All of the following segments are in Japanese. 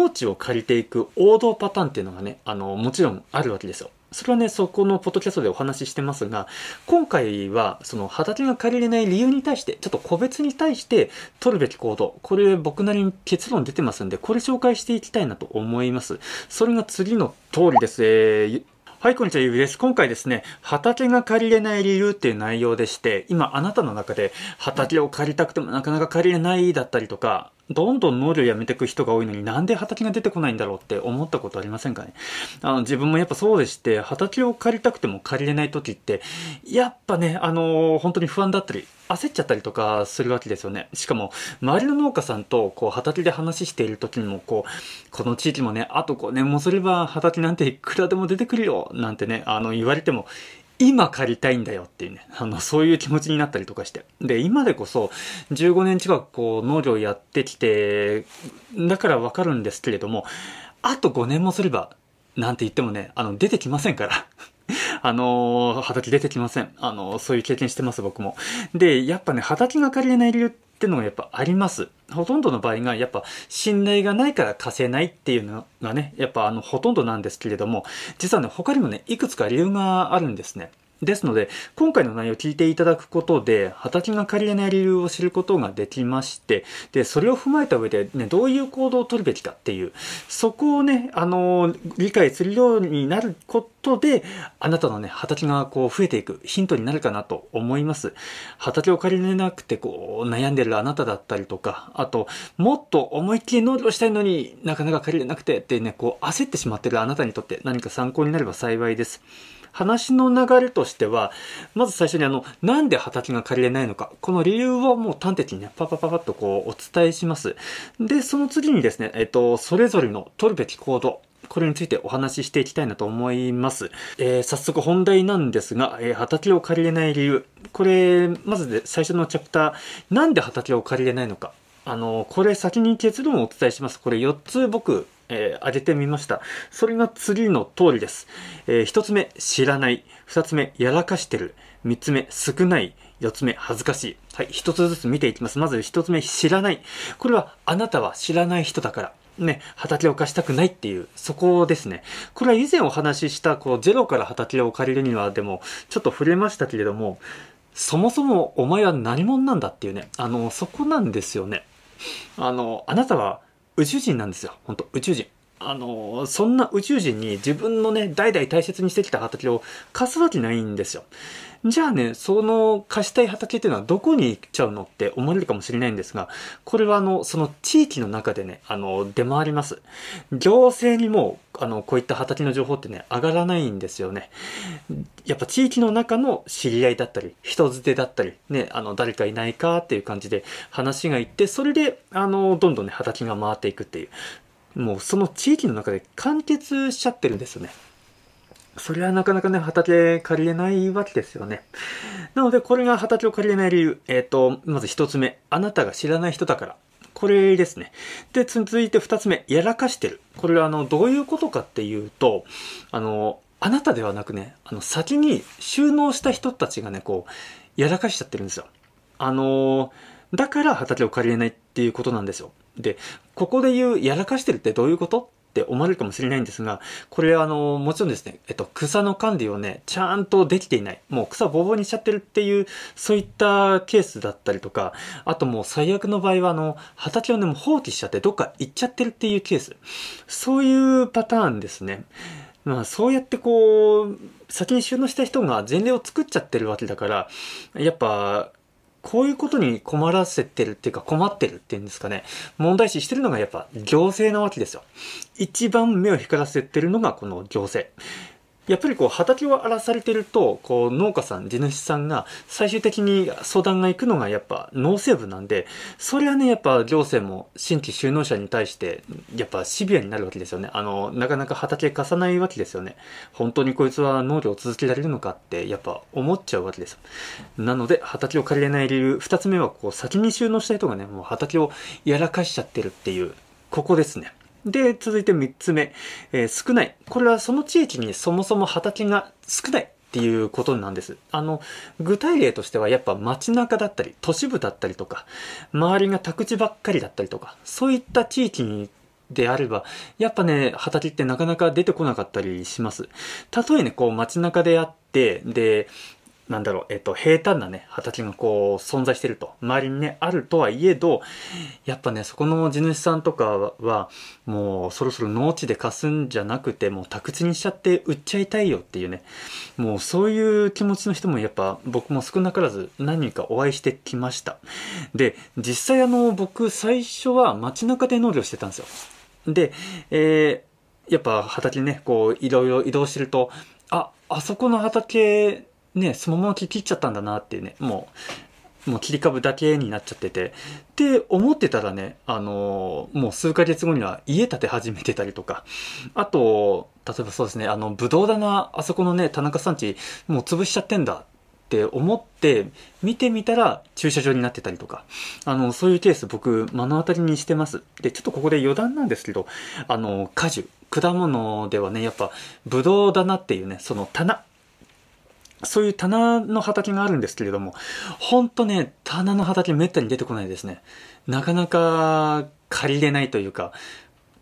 農地を借りていく王道パターンっていうのがね、あの、もちろんあるわけですよ。それはね、そこのポッドキャストでお話ししてますが、今回は、その畑が借りれない理由に対して、ちょっと個別に対して取るべき行動、これ僕なりに結論出てますんで、これ紹介していきたいなと思います。それが次の通りです。えーはい、こんにちは、ゆうです。今回ですね、畑が借りれない理由っていう内容でして、今あなたの中で畑を借りたくてもなかなか借りれないだったりとか、どんどん農業やめていく人が多いのになんで畑が出てこないんだろうって思ったことありませんかね？あの、自分もやっぱそうでして、畑を借りたくても借りれない時って、やっぱね、あのー、本当に不安だったり、焦っちゃったりとかするわけですよね。しかも、周りの農家さんと、こう、畑で話している時にも、こう、この地域もね、あと5年もすれば畑なんていくらでも出てくるよ、なんてね、あの、言われても、今借りたいんだよっていうね、あの、そういう気持ちになったりとかして。で、今でこそ、15年近くこう、農業やってきて、だからわかるんですけれども、あと5年もすれば、なんて言ってもね、あの、出てきませんから。あの畑出てきません。あのそういう経験してます、僕も。で、やっぱね、畑が借りれない理由ってのがやっぱあります。ほとんどの場合がやっぱ信頼がないから貸せないっていうのがね、やっぱあのほとんどなんですけれども、実はね、他にもね、いくつか理由があるんですね。ですので、今回の内容を聞いていただくことで、畑が借りれない理由を知ることができまして、で、それを踏まえた上で、ね、どういう行動を取るべきかっていう、そこをね、あの、理解するようになることで、あなたのね、畑がこう増えていくヒントになるかなと思います。畑を借りれなくて、こう、悩んでるあなただったりとか、あと、もっと思いっきり農業したいのになかなか借りれなくてってね、こう、焦ってしまってるあなたにとって何か参考になれば幸いです。話の流れとしては、まず最初にあの、なんで畑が借りれないのか、この理由をもう端的にね、パパパパッとこうお伝えします。で、その次にですね、えっと、それぞれの取るべき行動、これについてお話ししていきたいなと思います。えー、早速本題なんですが、えー、畑を借りれない理由。これ、まずで最初のチャプター、なんで畑を借りれないのか。あの、これ先に結論をお伝えします。これ4つ僕えー、げてみました。それが次の通りです。えー、一つ目、知らない。二つ目、やらかしてる。三つ目、少ない。四つ目、恥ずかしい。はい、一つずつ見ていきます。まず一つ目、知らない。これは、あなたは知らない人だから。ね、畑を貸したくないっていう、そこですね。これは以前お話しした、こう、ゼロから畑を借りるには、でも、ちょっと触れましたけれども、そもそもお前は何者なんだっていうね、あの、そこなんですよね。あの、あなたは宇宙人なんですよ。本当宇宙人。あの、そんな宇宙人に自分のね、代々大切にしてきた畑を貸すわけないんですよ。じゃあね、その貸したい畑っていうのはどこに行っちゃうのって思われるかもしれないんですが、これはあの、その地域の中でね、あの、出回ります。行政にも、あの、こういった畑の情報ってね、上がらないんですよね。やっぱ地域の中の知り合いだったり、人づてだったり、ね、あの、誰かいないかっていう感じで話がいって、それで、あの、どんどんね、畑が回っていくっていう。もうその地域の中で完結しちゃってるんですよね。それはなかなかね、畑借りれないわけですよね。なので、これが畑を借りれない理由。えっ、ー、と、まず一つ目。あなたが知らない人だから。これですね。で、続いて二つ目。やらかしてる。これは、あの、どういうことかっていうと、あの、あなたではなくね、あの、先に収納した人たちがね、こう、やらかしちゃってるんですよ。あの、だから畑を借りれないっていうことなんですよ。で、ここで言う、やらかしてるってどういうことって思われるかもしれないんですが、これあの、もちろんですね、えっと、草の管理をね、ちゃんとできていない。もう草ぼうぼうにしちゃってるっていう、そういったケースだったりとか、あともう最悪の場合はあの、畑をね、もう放棄しちゃってどっか行っちゃってるっていうケース。そういうパターンですね。まあそうやってこう、先に収納した人が前例を作っちゃってるわけだから、やっぱ、こういうことに困らせてるっていうか困ってるっていうんですかね。問題視してるのがやっぱ行政なわけですよ。一番目を光らせてるのがこの行政。やっぱりこう畑を荒らされてると、こう農家さん、地主さんが最終的に相談が行くのがやっぱ農政部なんで、それはね、やっぱ行政も新規就農者に対してやっぱシビアになるわけですよね。あの、なかなか畑貸さないわけですよね。本当にこいつは農業を続けられるのかってやっぱ思っちゃうわけです。なので畑を借りれない理由、二つ目はこう先に収納した人がね、もう畑をやらかしちゃってるっていう、ここですね。で、続いて3つ目、えー、少ない。これはその地域にそもそも畑が少ないっていうことなんです。あの、具体例としてはやっぱ街中だったり、都市部だったりとか、周りが宅地ばっかりだったりとか、そういった地域にであれば、やっぱね、畑ってなかなか出てこなかったりします。たとえね、こう街中であって、で、なんだろう、えっと、平坦なね、畑がこう、存在してると。周りにね、あるとはいえど、やっぱね、そこの地主さんとかは、もう、そろそろ農地で貸すんじゃなくて、もう宅地にしちゃって売っちゃいたいよっていうね。もう、そういう気持ちの人もやっぱ、僕も少なからず何人かお会いしてきました。で、実際あの、僕、最初は街中で農業してたんですよ。で、えー、やっぱ畑ね、こう、いろいろ移動してると、あ、あそこの畑ね、そのまま切っちゃったんだなっていうね、もう、もう切り株だけになっちゃってて、って思ってたらね、あのー、もう数ヶ月後には家建て始めてたりとか、あと、例えばそうですね、あの、ぶどう棚、あそこのね、田中さんち、もう潰しちゃってんだって思って見てみたら駐車場になってたりとか、あの、そういうケース僕目の当たりにしてます。で、ちょっとここで余談なんですけど、あの、果樹、果物ではね、やっぱ、ぶどう棚っていうね、その棚、そういう棚の畑があるんですけれども、ほんとね、棚の畑めったに出てこないですね。なかなか借りれないというか、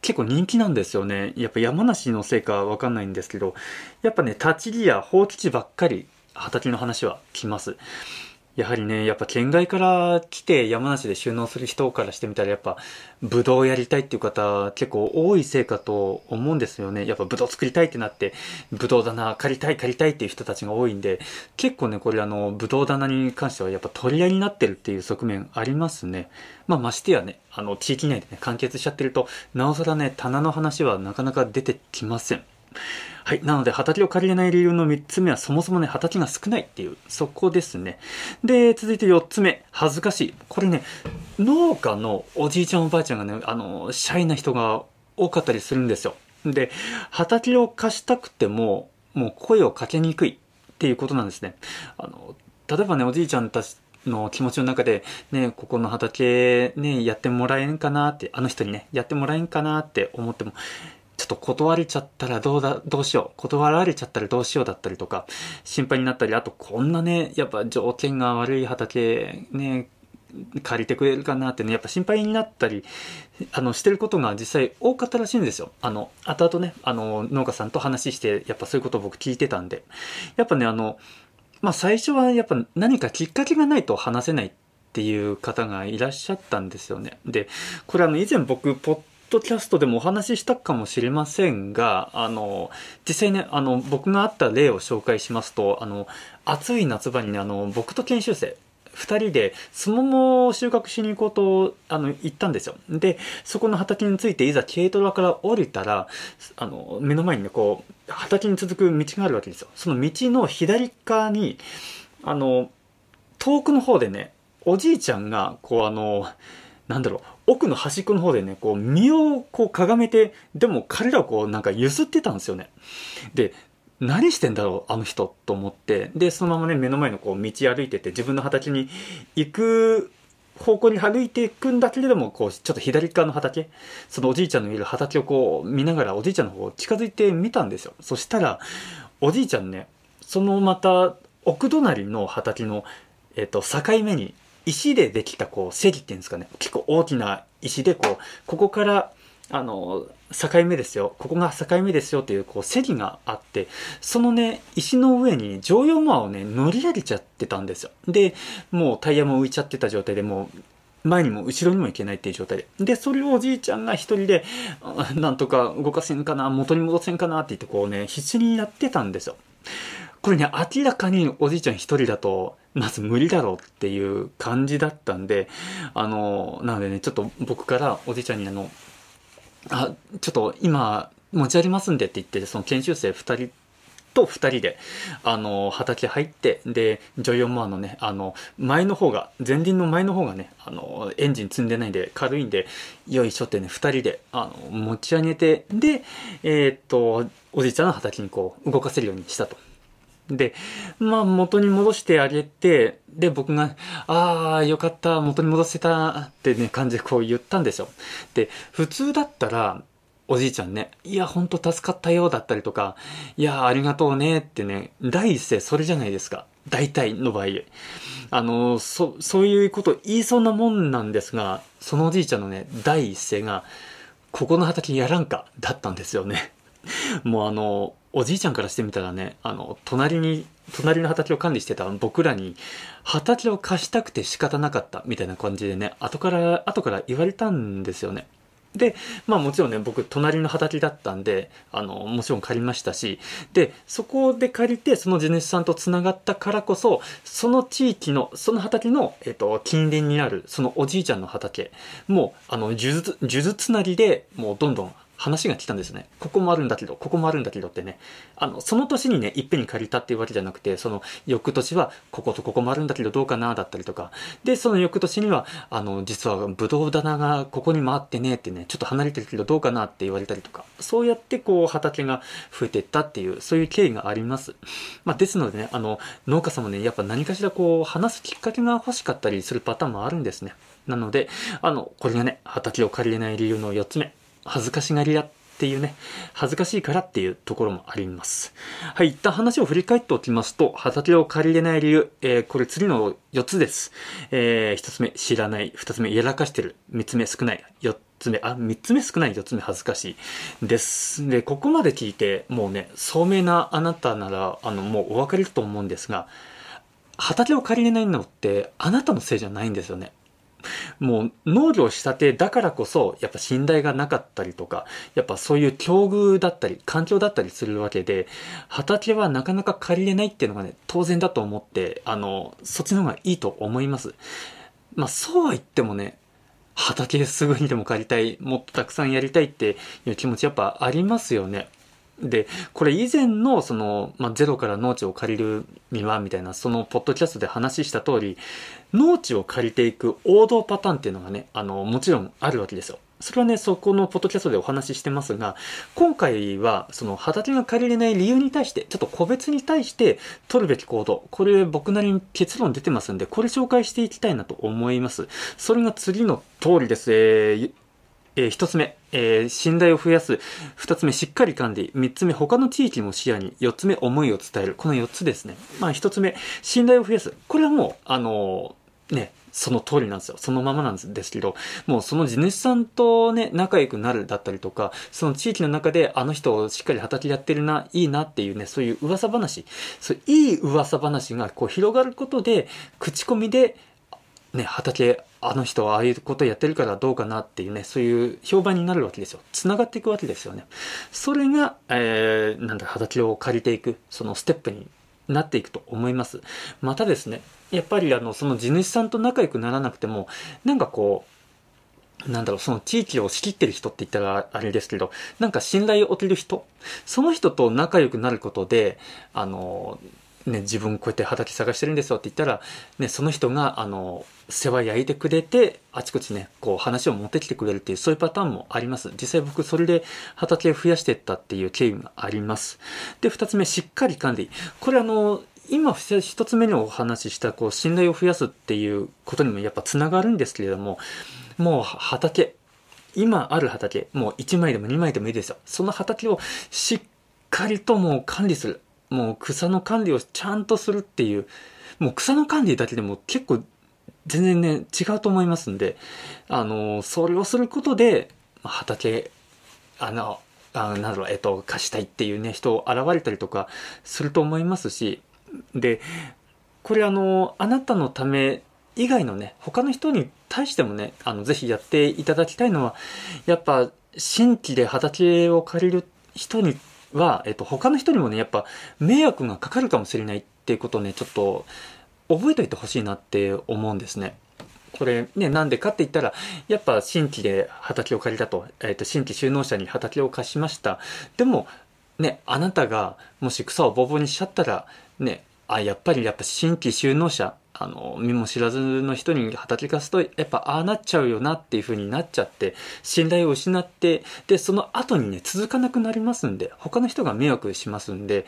結構人気なんですよね。やっぱ山梨のせいかわかんないんですけど、やっぱね、立ち木や放置地ばっかり畑の話は来ます。やはりね、やっぱ県外から来て山梨で収納する人からしてみたらやっぱ、ブドウやりたいっていう方結構多いせいかと思うんですよね。やっぱブドウ作りたいってなって、ブドウ棚借りたい借りたいっていう人たちが多いんで、結構ね、これあの、ブドウ棚に関してはやっぱ取り合いになってるっていう側面ありますね。まあましてやね、あの、地域内でね、完結しちゃってると、なおさらね、棚の話はなかなか出てきません。はい。なので、畑を借りれない理由の3つ目は、そもそもね、畑が少ないっていう、そこですね。で、続いて4つ目、恥ずかしい。これね、農家のおじいちゃんおばあちゃんがね、あの、シャイな人が多かったりするんですよ。で、畑を貸したくても、もう声をかけにくいっていうことなんですね。あの、例えばね、おじいちゃんたちの気持ちの中で、ね、ここの畑ね、やってもらえんかなって、あの人にね、やってもらえんかなって思っても、と断れちゃったらどうだ、どうしよう。断られちゃったらどうしようだったりとか、心配になったり、あとこんなね、やっぱ条件が悪い畑、ね、借りてくれるかなってね、やっぱ心配になったり、あの、してることが実際多かったらしいんですよ。あの、後々ね、あの、農家さんと話して、やっぱそういうことを僕聞いてたんで。やっぱね、あの、まあ最初はやっぱ何かきっかけがないと話せないっていう方がいらっしゃったんですよね。で、これあの以前僕、ポッドキャストでもお話ししたかもしれませんが、あの、実際ね、あの、僕があった例を紹介しますと、あの、暑い夏場にね、あの、僕と研修生、二人で、スモモを収穫しに行こうと、あの、行ったんですよ。で、そこの畑について、いざ軽トラから降りたら、あの、目の前にね、こう、畑に続く道があるわけですよ。その道の左側に、あの、遠くの方でね、おじいちゃんが、こう、あの、なんだろう、奥の端っこの方でね、こう、身をこう、かがめて、でも彼らをこう、なんか揺すってたんですよね。で、何してんだろう、あの人、と思って。で、そのままね、目の前のこう、道歩いてて、自分の畑に行く方向に歩いていくんだけれども、こう、ちょっと左側の畑、そのおじいちゃんのいる畑をこう、見ながら、おじいちゃんの方を近づいてみたんですよ。そしたら、おじいちゃんね、そのまた、奥隣の畑の、えっ、と、境目に石でできたこう、石っていうんですかね、結構大きな石でこう、ここから、あの、境目ですよ。ここが境目ですよっていう、こう、石があって、そのね、石の上に乗用馬をね、乗り上げちゃってたんですよ。で、もうタイヤも浮いちゃってた状態でもう、前にも後ろにも行けないっていう状態で。で、それをおじいちゃんが一人で、なんとか動かせんかな、元に戻せんかなって言ってこうね、必死にやってたんですよ。これね、明らかにおじいちゃん一人だと、まず無理だろうっていう感じだったんで、あの、なのでね、ちょっと僕からおじいちゃんにあの、あ、ちょっと今持ち歩りますんでって言って、その研修生二人と二人で、あの、畑入って、で、ジョイオンモアのね、あの、前の方が、前輪の前の方がね、あの、エンジン積んでないんで、軽いんで、よいしょってね、二人で、あの、持ち上げて、で、えー、っと、おじいちゃんの畑にこう、動かせるようにしたと。で、まあ元に戻してあげて、で、僕が、ああ、よかった、元に戻せたってね、感じでこう言ったんですよ。で、普通だったら、おじいちゃんね、いや、ほんと助かったよ、だったりとか、いや、ありがとうね、ってね、第一声それじゃないですか。大体の場合。あの、そ、そういうこと言いそうなもんなんですが、そのおじいちゃんのね、第一声が、ここの畑やらんか、だったんですよね。もうあの、おじいちゃんからしてみたらね、あの、隣に、隣の畑を管理してた僕らに、畑を貸したくて仕方なかったみたいな感じでね、後から、後から言われたんですよね。で、まあもちろんね、僕、隣の畑だったんで、あの、もちろん借りましたし、で、そこで借りて、その地主さんと繋がったからこそ、その地域の、その畑の、えっと、近隣にある、そのおじいちゃんの畑、もう、あの、数珠、つなりで、もうどんどん話が来たんですね。ここもあるんだけど、ここもあるんだけどってね。あの、その年にね、いっぺんに借りたっていうわけじゃなくて、その翌年は、こことここもあるんだけどどうかな、だったりとか。で、その翌年には、あの、実はブドウ棚がここにもあってね、ってね、ちょっと離れてるけどどうかなって言われたりとか。そうやってこう、畑が増えてったっていう、そういう経緯があります。まあ、ですのでね、あの、農家さんもね、やっぱ何かしらこう、話すきっかけが欲しかったりするパターンもあるんですね。なので、あの、これがね、畑を借りれない理由の4つ目。恥ずかしがり屋っていうね、恥ずかしいからっていうところもあります。はい、一旦話を振り返っておきますと、畑を借りれない理由、えー、これ次の4つです。えー、1つ目、知らない。2つ目、やらかしてる。3つ目、少ない。4つ目、あ、3つ目少ない。4つ目、恥ずかしい。です。で、ここまで聞いて、もうね、聡明なあなたなら、あの、もうお分かりだと思うんですが、畑を借りれないのって、あなたのせいじゃないんですよね。もう農業したてだからこそ、やっぱ信頼がなかったりとか、やっぱそういう境遇だったり、環境だったりするわけで、畑はなかなか借りれないっていうのがね、当然だと思って、あの、そっちの方がいいと思います。まあそうは言ってもね、畑すぐにでも借りたい、もっとたくさんやりたいっていう気持ちやっぱありますよね。で、これ以前の、その、まあ、ゼロから農地を借りるには、みたいな、その、ポッドキャストで話した通り、農地を借りていく王道パターンっていうのがね、あの、もちろんあるわけですよ。それはね、そこのポッドキャストでお話ししてますが、今回は、その畑が借りれない理由に対して、ちょっと個別に対して取るべき行動、これ僕なりに結論出てますんで、これ紹介していきたいなと思います。それが次の通りです。えーえー、一つ目、えー、信頼を増やす。二つ目、しっかり噛んで。三つ目、他の地域も視野に。四つ目、思いを伝える。この四つですね。まあ一つ目、信頼を増やす。これはもう、あのー、ね、その通りなんですよ。そのままなんですけど、もうその地主さんとね、仲良くなるだったりとか、その地域の中であの人をしっかり畑やってるな、いいなっていうね、そういう噂話、そういい噂話がこう広がることで、口コミでね、畑、あの人はああいうことやってるからどうかなっていうね、そういう評判になるわけですよ。繋がっていくわけですよね。それが、えー、なんだ、畑を借りていく、そのステップになっていくと思います。またですね、やっぱりあの、その地主さんと仲良くならなくても、なんかこう、なんだろう、その地域を仕切ってる人って言ったらあれですけど、なんか信頼を置ける人、その人と仲良くなることで、あの、ね、自分こうやって畑探してるんですよって言ったら、ね、その人が、あの、世話焼いてくれて、あちこちね、こう話を持ってきてくれるっていう、そういうパターンもあります。実際僕それで畑を増やしてったっていう経緯があります。で、二つ目、しっかり噛んでいい。これあの、今一つ目にお話しした、こう、信頼を増やすっていうことにもやっぱつながるんですけれども、もう畑、今ある畑、もう1枚でも2枚でもいいですよ。その畑をしっかりともう管理する。もう草の管理をちゃんとするっていう、もう草の管理だけでも結構全然ね、違うと思いますんで、あの、それをすることで、畑、あの、あなんだろう、えっと、貸したいっていうね、人を現れたりとかすると思いますし、で、これあの、あなたのため以外のね、他の人に対してもね、あの、ぜひやっていただきたいのは、やっぱ、新規で畑を借りる人には、えっと、他の人にもね、やっぱ、迷惑がかかるかもしれないっていうことをね、ちょっと、覚えておいてほしいなって思うんですね。これね、なんでかって言ったら、やっぱ新規で畑を借りたと、えっ、と、新規就農者に畑を貸しました。でも、ね、あなたがもし草をボーボにしちゃったら、ね、あ、やっぱりやっぱ新規就農者、あの、身も知らずの人に働きかすと、やっぱああなっちゃうよなっていう風になっちゃって、信頼を失って、で、その後にね、続かなくなりますんで、他の人が迷惑しますんで、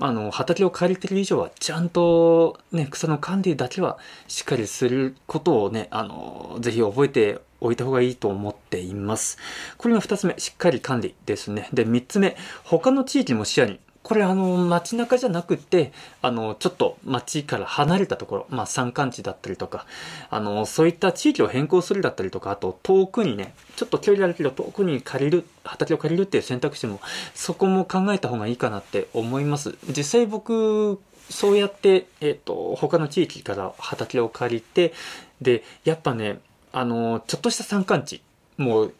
あの、畑を借りてる以上は、ちゃんとね、草の管理だけはしっかりすることをね、あの、ぜひ覚えておいた方がいいと思っています。これが二つ目、しっかり管理ですね。で、三つ目、他の地域も視野にこれあの街中じゃなくてあのちょっと街から離れたところ、まあ、山間地だったりとかあのそういった地域を変更するだったりとかあと遠くにねちょっと距離あるけど遠くに借りる畑を借りるっていう選択肢もそこも考えた方がいいかなって思います。実際僕そうやって、えっ、ー、と他の地域から畑を借りてでやっぱねあのちょっとした山間地もう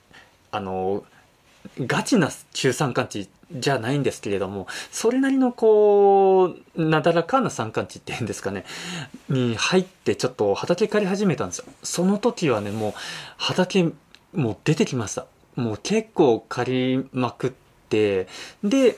あのガチな中山間地じゃないんですけれども、それなりのこう、なだらかな山間地っていうんですかね、に入ってちょっと畑刈り始めたんですよ。その時はね、もう畑、もう出てきました。もう結構刈りまくって、で、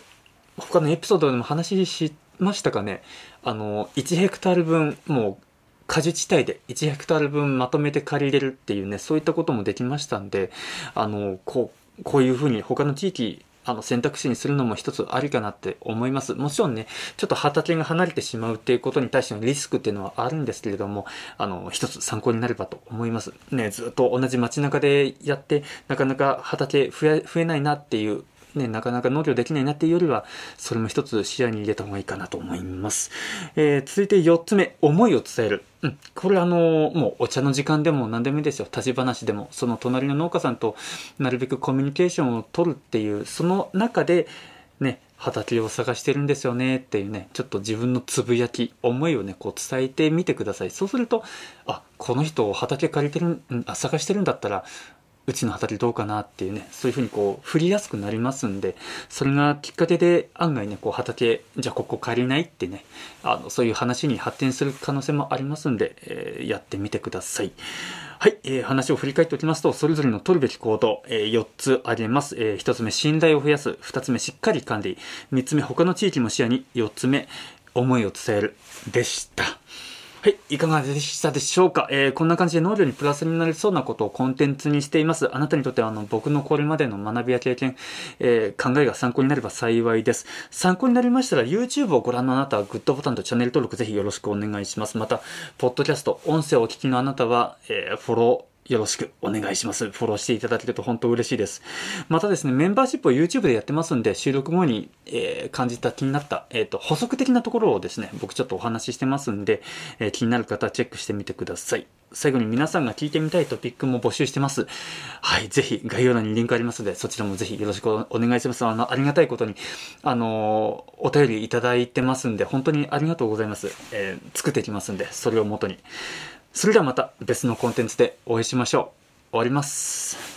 他のエピソードでも話しましたかね、あの、1ヘクタール分、もう果樹地帯で1ヘクタール分まとめて借りれるっていうね、そういったこともできましたんで、あの、こう、こういうふうに他の地域あの選択肢にするのも一つありかなって思います。もちろんね、ちょっと畑が離れてしまうっていうことに対してのリスクっていうのはあるんですけれども、あの、一つ参考になればと思います。ね、ずっと同じ街中でやって、なかなか畑増え、増えないなっていうね、なかなか農業できないなっていうよりは、それも一つ視野に入れた方がいいかなと思います。えー、続いて4つ目、思いを伝える。うん。これあのー、もうお茶の時間でも何でもいいですよ。立ち話でも、その隣の農家さんとなるべくコミュニケーションを取るっていう、その中で、ね、畑を探してるんですよねっていうね、ちょっと自分のつぶやき、思いをね、こう伝えてみてください。そうすると、あ、この人畑借りてる、あ、探してるんだったら、うちの畑どうかなっていうね、そういうふうにこう、振りやすくなりますんで、それがきっかけで案外ね、こう畑、じゃあここ借りないってね、あの、そういう話に発展する可能性もありますんで、えー、やってみてください。はい、えー、話を振り返っておきますと、それぞれの取るべき行動、えー、4つ挙げます。えー、1つ目、信頼を増やす。2つ目、しっかり管理。3つ目、他の地域も視野に。4つ目、思いを伝える。でした。はい、いかがでしたでしょうか、えー、こんな感じで農業にプラスになりそうなことをコンテンツにしています。あなたにとってはあの僕のこれまでの学びや経験、えー、考えが参考になれば幸いです。参考になりましたら YouTube をご覧のあなたはグッドボタンとチャンネル登録ぜひよろしくお願いします。また、ポッドキャスト、音声をお聞きのあなたは、えー、フォロー、よろしくお願いします。フォローしていただけると本当嬉しいです。またですね、メンバーシップを YouTube でやってますんで、収録後に、えー、感じた気になった、えっ、ー、と、補足的なところをですね、僕ちょっとお話ししてますんで、えー、気になる方チェックしてみてください。最後に皆さんが聞いてみたいトピックも募集してます。はい、ぜひ概要欄にリンクありますので、そちらもぜひよろしくお願いします。あの、ありがたいことに、あのお便りいただいてますんで、本当にありがとうございます。え作っていきますんで、それをもとに。それではまた別のコンテンツでお会いしましょう。終わります。